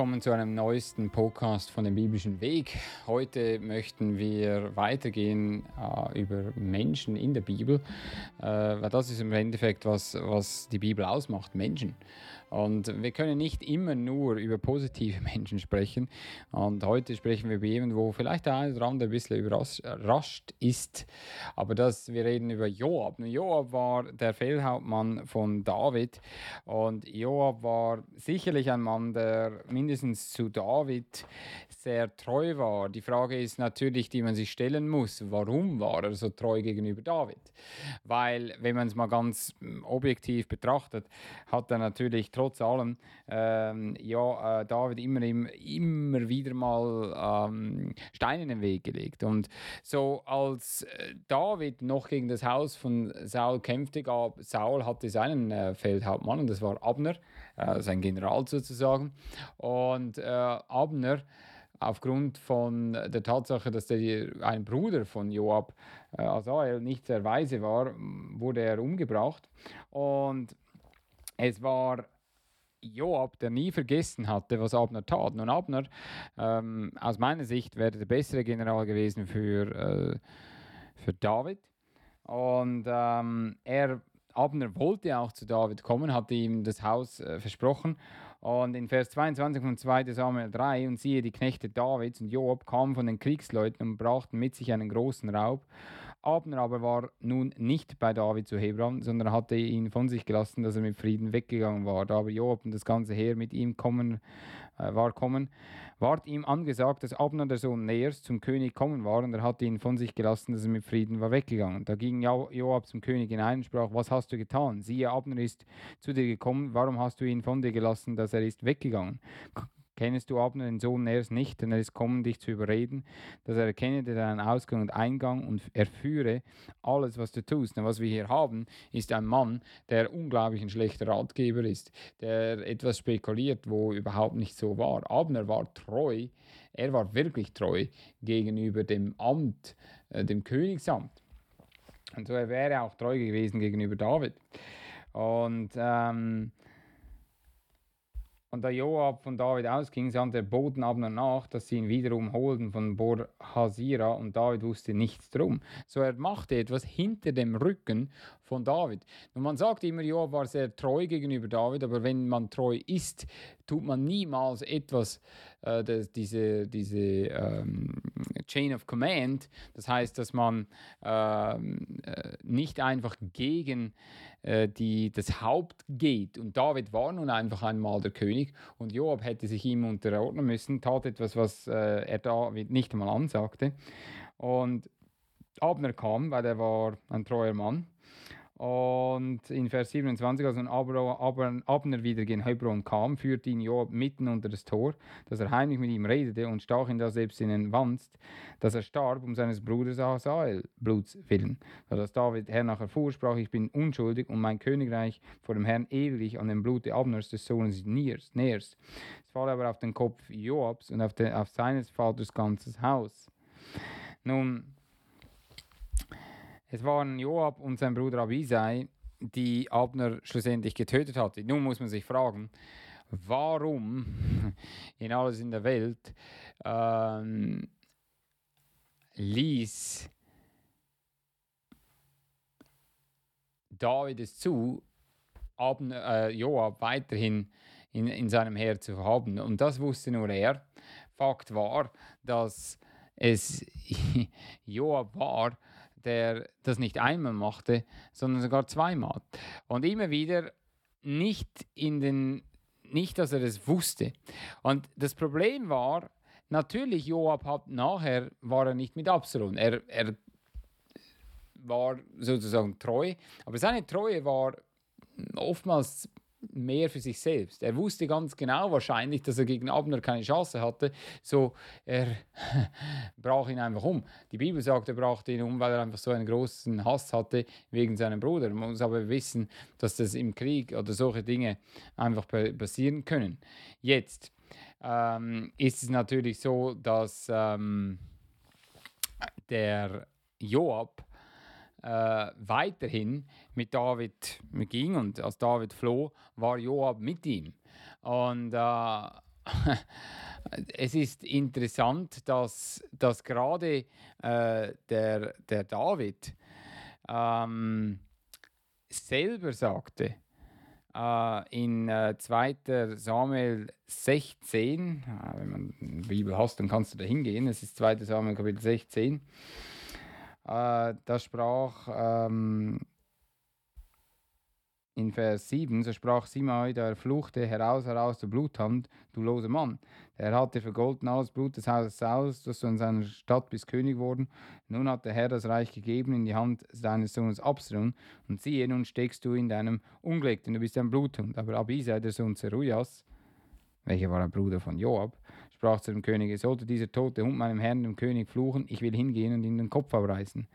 Willkommen zu einem neuesten Podcast von dem biblischen Weg. Heute möchten wir weitergehen äh, über Menschen in der Bibel, äh, weil das ist im Endeffekt, was, was die Bibel ausmacht, Menschen. Und wir können nicht immer nur über positive Menschen sprechen. Und heute sprechen wir über jemanden, wo vielleicht der eine oder andere ein bisschen überrascht ist. Aber das, wir reden über Joab. Joab war der Feldhauptmann von David. Und Joab war sicherlich ein Mann, der mindestens zu David sehr treu war. Die Frage ist natürlich, die man sich stellen muss, warum war er so treu gegenüber David? Weil, wenn man es mal ganz objektiv betrachtet, hat er natürlich trotz allem ähm, ja, äh, David immer, immer, immer wieder mal ähm, Steine in den Weg gelegt. Und so als äh, David noch gegen das Haus von Saul kämpfte, gab Saul hatte seinen äh, Feldhauptmann und das war Abner, äh, sein General sozusagen. Und äh, Abner aufgrund von der Tatsache, dass der, ein Bruder von Joab, äh, Asael, nicht sehr weise war, wurde er umgebracht. Und es war Joab, der nie vergessen hatte, was Abner tat. Nun, Abner, ähm, aus meiner Sicht, wäre der bessere General gewesen für, äh, für David. Und ähm, er, Abner wollte auch zu David kommen, hatte ihm das Haus äh, versprochen. Und in Vers 22 von 2 Samuel 3, und siehe, die Knechte Davids und Joab kamen von den Kriegsleuten und brachten mit sich einen großen Raub. Abner aber war nun nicht bei David zu Hebron, sondern hatte ihn von sich gelassen, dass er mit Frieden weggegangen war. Da aber Joab und das ganze Heer mit ihm kommen, äh, war kommen, ward ihm angesagt, dass Abner der Sohn Neers zum König kommen war, und er hatte ihn von sich gelassen, dass er mit Frieden war weggegangen. Da ging Joab zum König hinein und sprach, was hast du getan? Siehe, Abner ist zu dir gekommen, warum hast du ihn von dir gelassen, dass er ist weggegangen? Kennest du Abner, den Sohn Ners, nicht, denn er ist kommen, dich zu überreden, dass er erkenne deinen Ausgang und Eingang und erführe alles, was du tust. Und was wir hier haben, ist ein Mann, der unglaublich ein schlechter Ratgeber ist, der etwas spekuliert, wo überhaupt nicht so war. Abner war treu, er war wirklich treu gegenüber dem Amt, äh, dem Königsamt. Und so er wäre auch treu gewesen gegenüber David. Und ähm, und da Joab von David ausging, sandte der Boten Abner nach, dass sie ihn wiederum holten von Bor Hasira und David wusste nichts drum. So er machte etwas hinter dem Rücken von David. Und man sagt immer, Joab war sehr treu gegenüber David, aber wenn man treu ist, tut man niemals etwas, äh, das, diese, diese ähm, Chain of Command, das heißt, dass man ähm, äh, nicht einfach gegen äh, die, das Haupt geht. Und David war nun einfach einmal der König und Joab hätte sich ihm unterordnen müssen, tat etwas, was äh, er David nicht einmal ansagte. Und Abner kam, weil er war ein treuer Mann und in Vers 27, als nun Abner wieder gen Hebron kam, führte ihn Joab mitten unter das Tor, dass er heimlich mit ihm redete und stach ihn da selbst in den Wanst, dass er starb um seines Bruders Asael Bluts willen. Als David Herr nachher fuhr, sprach, ich bin unschuldig und mein Königreich vor dem Herrn ewig an dem Blute Abners des Sohnes Niers. Es falle aber auf den Kopf Joabs und auf, den, auf seines Vaters ganzes Haus. Nun, es waren Joab und sein Bruder Abisai, die Abner schlussendlich getötet hatte. Nun muss man sich fragen, warum in alles in der Welt ähm, ließ David es zu, Abner, äh, Joab weiterhin in, in seinem Heer zu haben. Und das wusste nur er. Fakt war, dass es Joab war, der das nicht einmal machte, sondern sogar zweimal. Und immer wieder nicht in den, nicht, dass er es wusste. Und das Problem war, natürlich, Joab hat nachher, war er nicht mit Absalom. Er, er war sozusagen treu, aber seine Treue war oftmals mehr für sich selbst. Er wusste ganz genau wahrscheinlich, dass er gegen Abner keine Chance hatte. So, er brach ihn einfach um. Die Bibel sagt, er brachte ihn um, weil er einfach so einen großen Hass hatte wegen seinem Bruder. Man muss aber wissen, dass das im Krieg oder solche Dinge einfach passieren können. Jetzt ähm, ist es natürlich so, dass ähm, der Joab äh, weiterhin mit David ging und als David floh, war Joab mit ihm. Und äh, es ist interessant, dass, dass gerade äh, der, der David ähm, selber sagte, äh, in äh, 2. Samuel 16, äh, wenn man eine Bibel hast, dann kannst du da hingehen, es ist 2. Samuel Kapitel 16, äh, da sprach ähm, in Vers 7, so sprach Simei, der fluchte heraus, heraus der Bluthand, du loser Mann. Der hatte vergolten alles Blut des Hauses Saus, dass du in seiner Stadt bist König worden. Nun hat der Herr das Reich gegeben in die Hand deines Sohnes Absalom. Und siehe, nun steckst du in deinem Unglück, denn du bist ein Bluthund. Aber Abisai, der Sohn Zerujas, welcher war ein Bruder von Joab, sprach zu dem König, sollte dieser tote Hund meinem Herrn, dem König, fluchen, ich will hingehen und ihm den Kopf abreißen.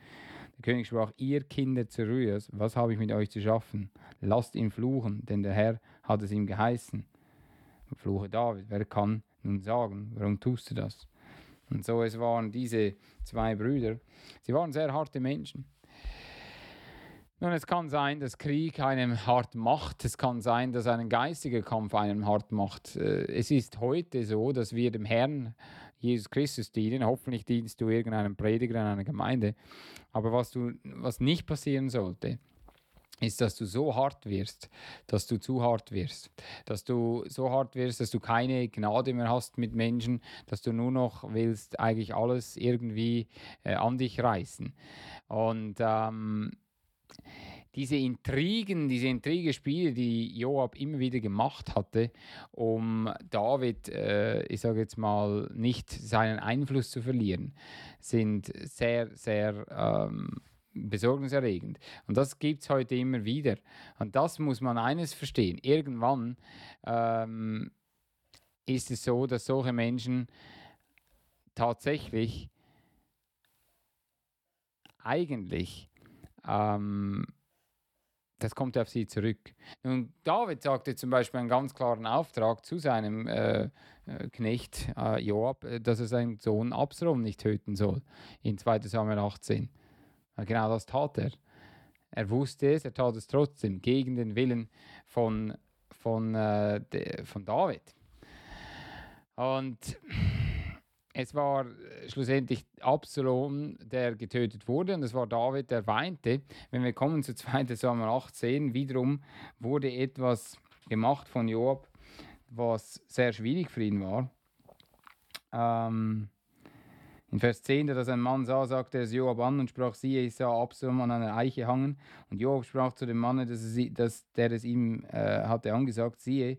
Der König sprach, ihr Kinder Zeruias, was habe ich mit euch zu schaffen? Lasst ihn fluchen, denn der Herr hat es ihm geheißen. Fluche David, wer kann nun sagen, warum tust du das? Und so es waren diese zwei Brüder. Sie waren sehr harte Menschen. Nun, es kann sein, dass Krieg einem hart macht. Es kann sein, dass ein geistiger Kampf einem hart macht. Äh, es ist heute so, dass wir dem Herrn Jesus Christus dienen. Hoffentlich dienst du irgendeinem Prediger in einer Gemeinde. Aber was, du, was nicht passieren sollte, ist, dass du so hart wirst, dass du zu hart wirst, dass du so hart wirst, dass du keine Gnade mehr hast mit Menschen, dass du nur noch willst eigentlich alles irgendwie äh, an dich reißen. Und ähm, diese Intrigen, diese Intrigespiele, die Joab immer wieder gemacht hatte, um David, äh, ich sage jetzt mal, nicht seinen Einfluss zu verlieren, sind sehr, sehr ähm, besorgniserregend. Und das gibt es heute immer wieder. Und das muss man eines verstehen. Irgendwann ähm, ist es so, dass solche Menschen tatsächlich eigentlich ähm, das kommt auf sie zurück. Und David sagte zum Beispiel einen ganz klaren Auftrag zu seinem äh, äh Knecht äh, Joab, äh, dass er seinen Sohn Absalom nicht töten soll, in 2 Samuel 18. Genau das tat er. Er wusste es, er tat es trotzdem, gegen den Willen von, von, äh, de, von David. Und es war äh, schlussendlich Absalom, der getötet wurde, und es war David, der weinte. Wenn wir kommen zu 2. Samuel 18, wiederum wurde etwas gemacht von Joab, was sehr schwierig für ihn war. Ähm, in Vers 10, dass ein Mann sah, sagte er Joab an und sprach, siehe, ich sah Absalom an einer Eiche hangen. Und Joab sprach zu dem Mann, dass, es, dass der es ihm äh, hatte angesagt, siehe,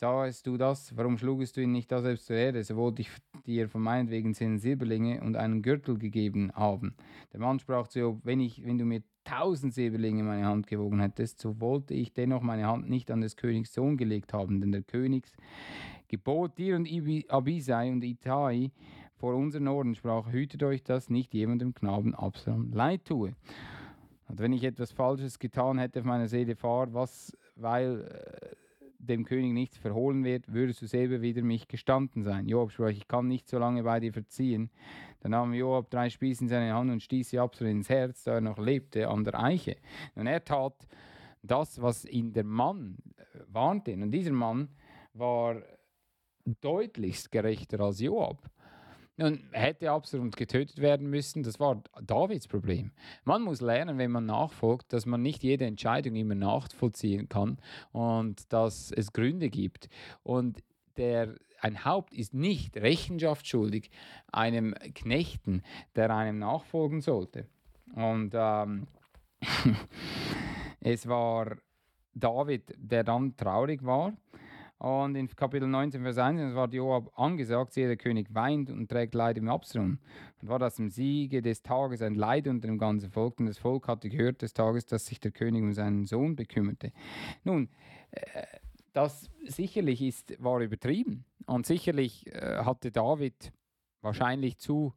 Sahest du das? Warum schlugest du ihn nicht da selbst zur Erde? So wollte ich dir von meinetwegen zehn Silberlinge und einen Gürtel gegeben haben. Der Mann sprach zu Job, wenn, ich, wenn du mir tausend Silberlinge in meine Hand gewogen hättest, so wollte ich dennoch meine Hand nicht an des Königs Sohn gelegt haben, denn der Königs gebot dir und Abisai und Itai vor unseren Ohren, sprach, hütet euch, dass nicht jemandem Knaben Absalom leid tue. Und wenn ich etwas Falsches getan hätte auf meiner Seele fahr, was, weil äh, dem König nichts verhohlen wird, würdest du selber wieder mich gestanden sein. Joab sprach, ich kann nicht so lange bei dir verziehen. Dann nahm Joab drei Spieße in seine Hand und stieß sie Absalom ins Herz, da er noch lebte, an der Eiche. Und er tat das, was ihn der Mann äh, warnte. Und dieser Mann war deutlichst gerechter als Joab. Nun hätte Absalom getötet werden müssen, das war Davids Problem. Man muss lernen, wenn man nachfolgt, dass man nicht jede Entscheidung immer nachvollziehen kann und dass es Gründe gibt. Und der, ein Haupt ist nicht Rechenschaft schuldig einem Knechten, der einem nachfolgen sollte. Und ähm, es war David, der dann traurig war Und in Kapitel 19, Vers 1, es war Joab angesagt, siehe, der König weint und trägt Leid im Absalom. Und war das im Siege des Tages ein Leid unter dem ganzen Volk. Und das Volk hatte gehört des Tages, dass sich der König um seinen Sohn bekümmerte. Nun, äh, das sicherlich ist, war übertrieben. Und sicherlich äh, hatte David wahrscheinlich zu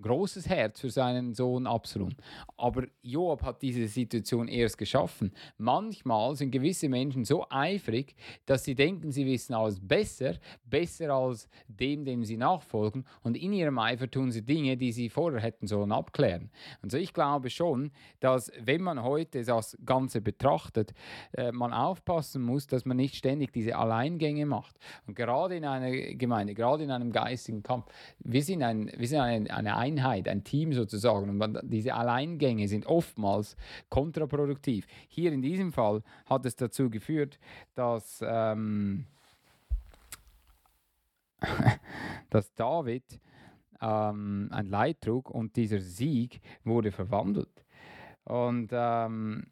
großes Herz für seinen Sohn Absalom. Aber Joab hat diese Situation erst geschaffen. Manchmal sind gewisse Menschen so eifrig, dass sie denken, sie wissen alles besser, besser als dem, dem sie nachfolgen. Und in ihrem Eifer tun sie Dinge, die sie vorher hätten sollen abklären. Und so ich glaube schon, dass wenn man heute das Ganze betrachtet, äh, man aufpassen muss, dass man nicht ständig diese Alleingänge macht. Und gerade in einer Gemeinde, gerade in einem geistigen Kampf, wir sind, ein, wir sind eine, eine Einheit, ein Team sozusagen. Und diese Alleingänge sind oftmals kontraproduktiv. Hier in diesem Fall hat es dazu geführt, dass, ähm, dass David ähm, ein Leid trug und dieser Sieg wurde verwandelt. Und ähm,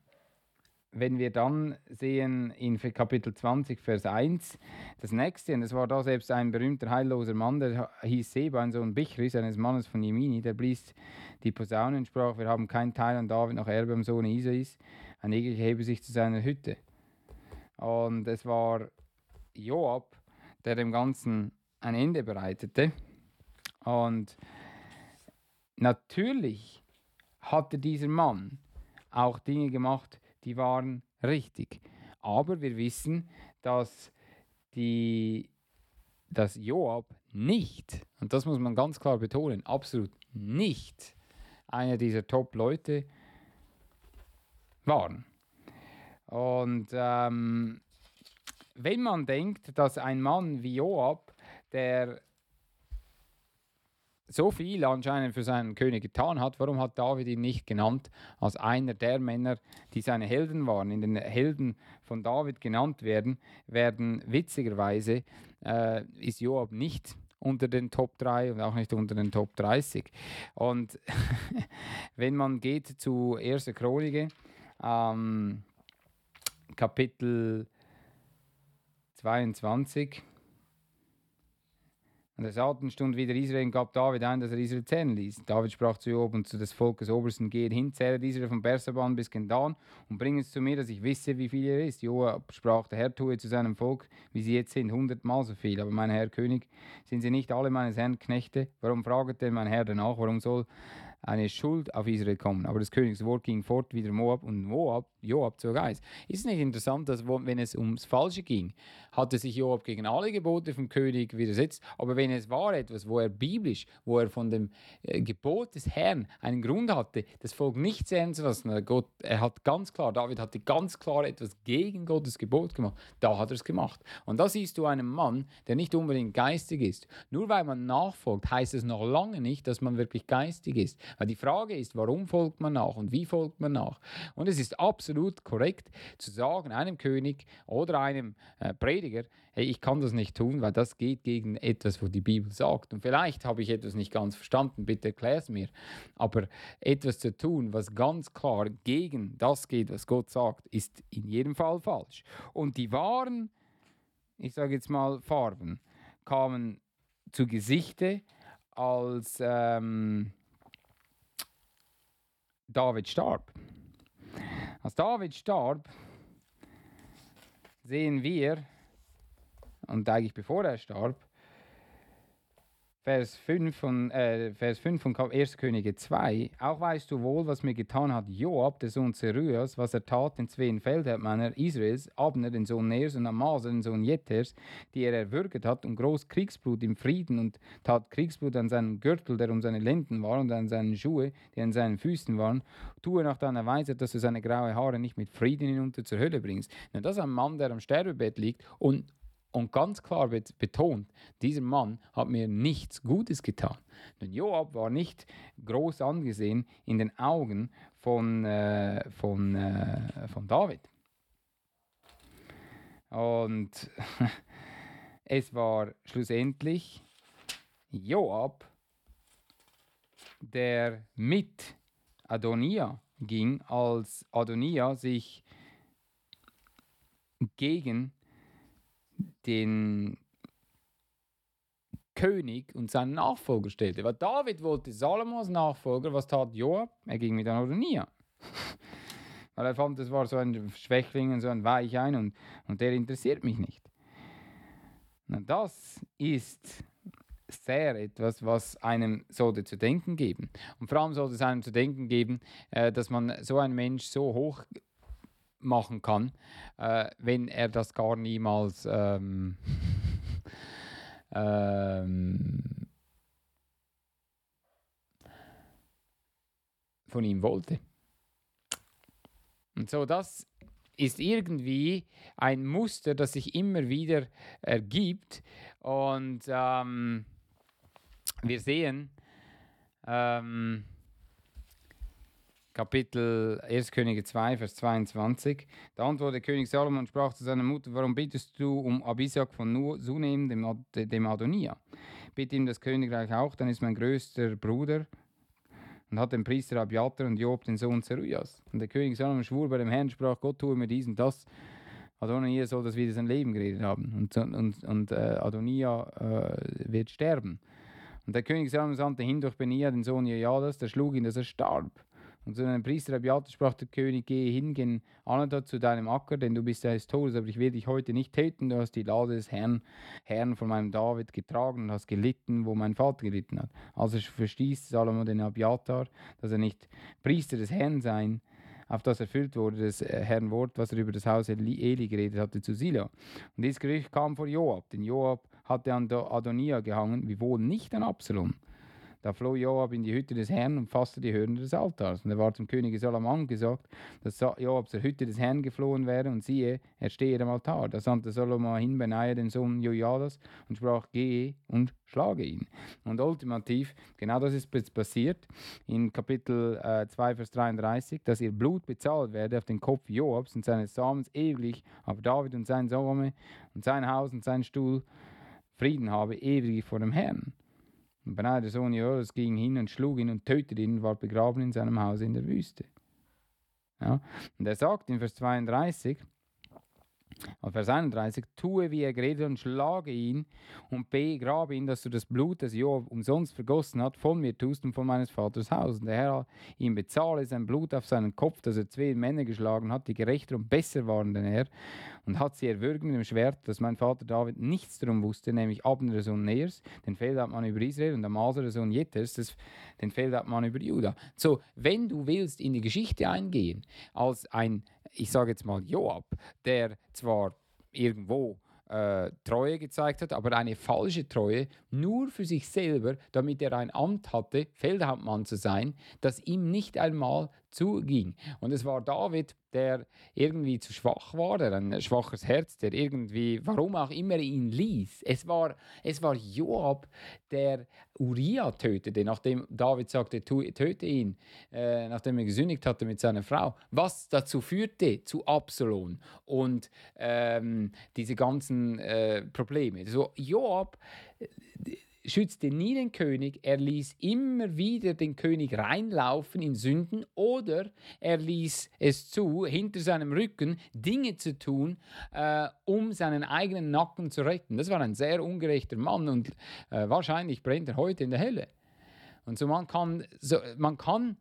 wenn wir dann sehen in Kapitel 20, Vers 1, das nächste, und es war da selbst ein berühmter heilloser Mann, der hieß Seba, ein Sohn Bichris, eines Mannes von Jemini, der blies die Posaunen und sprach, wir haben keinen Teil an David noch Erbe am Sohn Isais, ein jeglicher hebe sich zu seiner Hütte. Und es war Joab, der dem Ganzen ein Ende bereitete. Und natürlich hatte dieser Mann auch Dinge gemacht, die waren richtig. Aber wir wissen, dass, die, dass Joab nicht, und das muss man ganz klar betonen, absolut nicht einer dieser Top-Leute waren. Und ähm, wenn man denkt, dass ein Mann wie Joab, der so viel anscheinend für seinen König getan hat, warum hat David ihn nicht genannt als einer der Männer, die seine Helden waren? In den Helden von David genannt werden, werden witzigerweise äh, ist Joab nicht unter den Top 3 und auch nicht unter den Top 30. Und wenn man geht zu 1. Chronik, ähm, Kapitel 22, an der Saaten stund wieder Israel und gab David ein, dass er Israel zählen ließ. David sprach zu Job und zu des Volkes Obersten, gehe hin, zähle Israel von Bersaban bis Gendan und bring es zu mir, dass ich wisse, wie viel er ist. Joab sprach, der Herr tue zu seinem Volk, wie sie jetzt sind, hundertmal so viel. Aber mein Herr König, sind sie nicht alle meines Herrn Knechte? Warum fraget denn mein Herr danach? Warum soll eine Schuld auf Israel kommen. Aber das Königswort ging fort wieder Moab und Moab, Joab zog Eis. Ist es nicht interessant, dass wenn es ums Falsche ging, hatte sich Joab gegen alle Gebote vom König widersetzt. Aber wenn es war etwas, wo er biblisch, wo er von dem äh, Gebot des Herrn einen Grund hatte, das Volk nicht sehen zu lassen, Gott, er hat ganz klar, David hatte ganz klar etwas gegen Gottes Gebot gemacht, da hat er es gemacht. Und da siehst du einen Mann, der nicht unbedingt geistig ist. Nur weil man nachfolgt, heißt es noch lange nicht, dass man wirklich geistig ist. Weil die Frage ist, warum folgt man nach und wie folgt man nach? Und es ist absolut korrekt zu sagen, einem König oder einem äh, Prediger, hey, ich kann das nicht tun, weil das geht gegen etwas, was die Bibel sagt. Und vielleicht habe ich etwas nicht ganz verstanden, bitte erklär es mir. Aber etwas zu tun, was ganz klar gegen das geht, was Gott sagt, ist in jedem Fall falsch. Und die wahren, ich sage jetzt mal Farben, kamen zu Gesichte, als ähm, David starb. Als David starb, sehen wir, und eigentlich bevor er starb, Vers 5 von, äh, Vers 5 von 1. Könige 2. Auch weißt du wohl, was mir getan hat Joab, der Sohn Zeruias, was er tat den zwei Feldherrmänner Israels, Abner, den Sohn Ners und Amasa, den Sohn Jetters, die er erwürget hat, und groß Kriegsblut im Frieden und tat Kriegsblut an seinem Gürtel, der um seine Lenden war, und an seinen Schuhe, die an seinen Füßen waren. Tue nach deiner Weise, dass du seine graue Haare nicht mit Frieden hinunter zur Hölle bringst. Na, das ist ein Mann, der am Sterbebett liegt und und ganz klar betont, dieser Mann hat mir nichts Gutes getan. Denn Joab war nicht groß angesehen in den Augen von, äh, von, äh, von David. Und es war schlussendlich Joab, der mit Adonia ging, als Adonia sich gegen den König und seinen Nachfolger stellte. Weil David wollte Salomo als Nachfolger, was tat Joab? Er ging mit Adonia. Weil er fand, das war so ein Schwächling und so ein Weichein und, und der interessiert mich nicht. Na, das ist sehr etwas, was einem sollte zu denken geben. Und vor allem sollte es einem zu denken geben, äh, dass man so einen Mensch so hoch machen kann, äh, wenn er das gar niemals ähm, ähm, von ihm wollte. Und so, das ist irgendwie ein Muster, das sich immer wieder ergibt. Und ähm, wir sehen, ähm, Kapitel 1 Könige 2, Vers 22. Da antwortete König Salomon und sprach zu seiner Mutter, warum bittest du um Abisak von Sunem, dem, Ad dem Adonia? Bitte ihm das Königreich auch, dann ist mein größter Bruder und hat den Priester Abiatar und Job den Sohn Zeruias. Und der König Salomon schwur bei dem Herrn, sprach, Gott tue mir dies und das. Adonia soll das wieder sein Leben geredet haben und, und, und äh, Adonia äh, wird sterben. Und der König Salomon sandte hin durch Benia, den Sohn Jojadas, der schlug ihn, dass er starb. Und zu einem Priester Abiatar sprach der König, gehe hin, geh Anatot zu deinem Acker, denn du bist des Todes, aber ich will dich heute nicht töten. Du hast die Lade des Herrn, Herrn von meinem David getragen und hast gelitten, wo mein Vater gelitten hat. Also verstieß Salomo den Abiatar, dass er nicht Priester des Herrn sein, auf das erfüllt wurde, das äh, Herrn Wort, was er über das Haus Eli geredet hatte zu Silo. Und dieses Gerücht kam vor Joab, denn Joab hatte an Adonia gehangen, wiewohl nicht an Absalom. Da floh Joab in die Hütte des Herrn und fasste die Hörner des Altars. Und er war zum König Solomon gesagt, dass Joab zur Hütte des Herrn geflohen wäre, und siehe, er stehe am Altar. Da sandte Solomon hin Benaja, den Sohn Jojadas, und sprach, gehe und schlage ihn. Und ultimativ, genau das ist jetzt passiert, in Kapitel äh, 2, Vers 33, dass ihr Blut bezahlt werde auf den Kopf Joabs und seines Samens ewiglich, aber David und sein Sohn und sein Haus und sein Stuhl Frieden habe ewig vor dem Herrn. Und Benai, der Sohn Joas, ging hin und schlug ihn und tötete ihn und war begraben in seinem Haus in der Wüste. Ja? Und er sagt in Vers 32, Vers 31, tue wie er geredet und schlage ihn und begrabe ihn, dass du das Blut, das Job umsonst vergossen hat, von mir tust und von meines Vaters Haus. Und der Herr ihm bezahle sein Blut auf seinen Kopf, dass er zwei Männer geschlagen hat, die gerechter und besser waren denn er, und hat sie erwürgt mit dem Schwert, dass mein Vater David nichts darum wusste, nämlich Abner, Sohn Neers, den Feldhauptmann über Israel, und Amasa, der Sohn Jetters, den Feldhauptmann über Juda. So, wenn du willst in die Geschichte eingehen, als ein ich sage jetzt mal Joab, der zwar irgendwo äh, Treue gezeigt hat, aber eine falsche Treue nur für sich selber, damit er ein Amt hatte, Feldhauptmann zu sein, das ihm nicht einmal zuging. Und es war David, der irgendwie zu schwach war, der ein schwaches Herz, der irgendwie, warum auch immer ihn ließ. Es war, es war Joab, der Uriah tötete, nachdem David sagte, töte ihn, äh, nachdem er gesündigt hatte mit seiner Frau. Was dazu führte zu Absalom und ähm, diese ganzen äh, Probleme. So Joab schützte nie den König, er ließ immer wieder den König reinlaufen in Sünden oder er ließ es zu, hinter seinem Rücken Dinge zu tun, äh, um seinen eigenen Nacken zu retten. Das war ein sehr ungerechter Mann und äh, wahrscheinlich brennt er heute in der Hölle. Und so man kann, so, man kann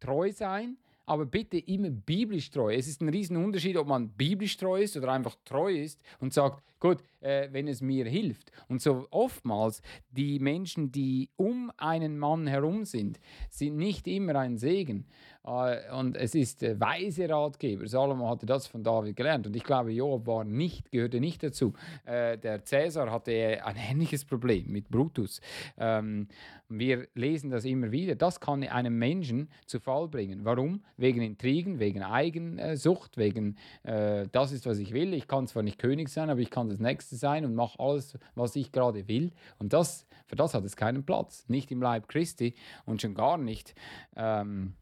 treu sein, aber bitte immer biblisch treu. Es ist ein Riesenunterschied, ob man biblisch treu ist oder einfach treu ist und sagt, gut, äh, wenn es mir hilft. Und so oftmals die Menschen, die um einen Mann herum sind, sind nicht immer ein Segen. Äh, und es ist äh, weise Ratgeber. Salomo hatte das von David gelernt. Und ich glaube, Joab war nicht, gehörte nicht dazu. Äh, der Cäsar hatte ein ähnliches Problem mit Brutus. Ähm, wir lesen das immer wieder. Das kann einem Menschen zu Fall bringen. Warum? Wegen Intrigen, wegen Eigensucht, wegen äh, das ist, was ich will. Ich kann zwar nicht König sein, aber ich kann das Nächste sein und mache alles, was ich gerade will. Und das, für das hat es keinen Platz. Nicht im Leib Christi und schon gar nicht. Ähm,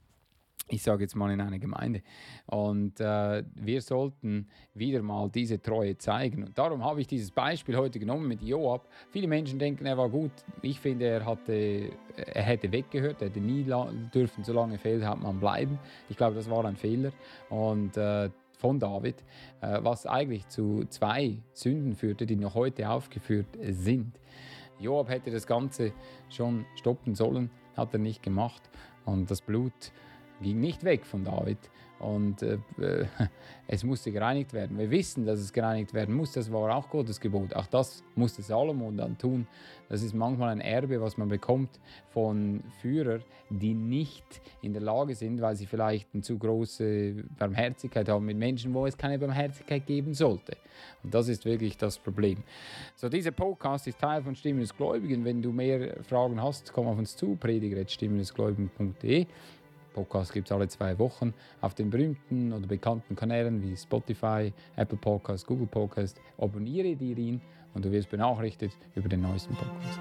ich sage jetzt mal in einer Gemeinde. Und äh, wir sollten wieder mal diese Treue zeigen. Und darum habe ich dieses Beispiel heute genommen mit Joab. Viele Menschen denken, er war gut. Ich finde, er, hatte, er hätte weggehört, er hätte nie dürfen so lange Feldhauptmann bleiben. Ich glaube, das war ein Fehler. Und äh, von David, äh, was eigentlich zu zwei Sünden führte, die noch heute aufgeführt sind. Joab hätte das Ganze schon stoppen sollen, hat er nicht gemacht und das Blut ging nicht weg von David, und äh, es musste gereinigt werden. Wir wissen, dass es gereinigt werden muss. Das war auch Gottes Gebot. Auch das musste Salomon dann tun. Das ist manchmal ein Erbe, was man bekommt von Führern, die nicht in der Lage sind, weil sie vielleicht eine zu große Barmherzigkeit haben mit Menschen, wo es keine Barmherzigkeit geben sollte. Und das ist wirklich das Problem. So, dieser Podcast ist Teil von Stimmen des Gläubigen. Wenn du mehr Fragen hast, komm auf uns zu, prediger.stimmendesgläubigen.de. Podcast gibt es alle zwei Wochen auf den berühmten oder bekannten Kanälen wie Spotify, Apple Podcast, Google Podcast. Abonniere dir ihn und du wirst benachrichtigt über den neuesten Podcast.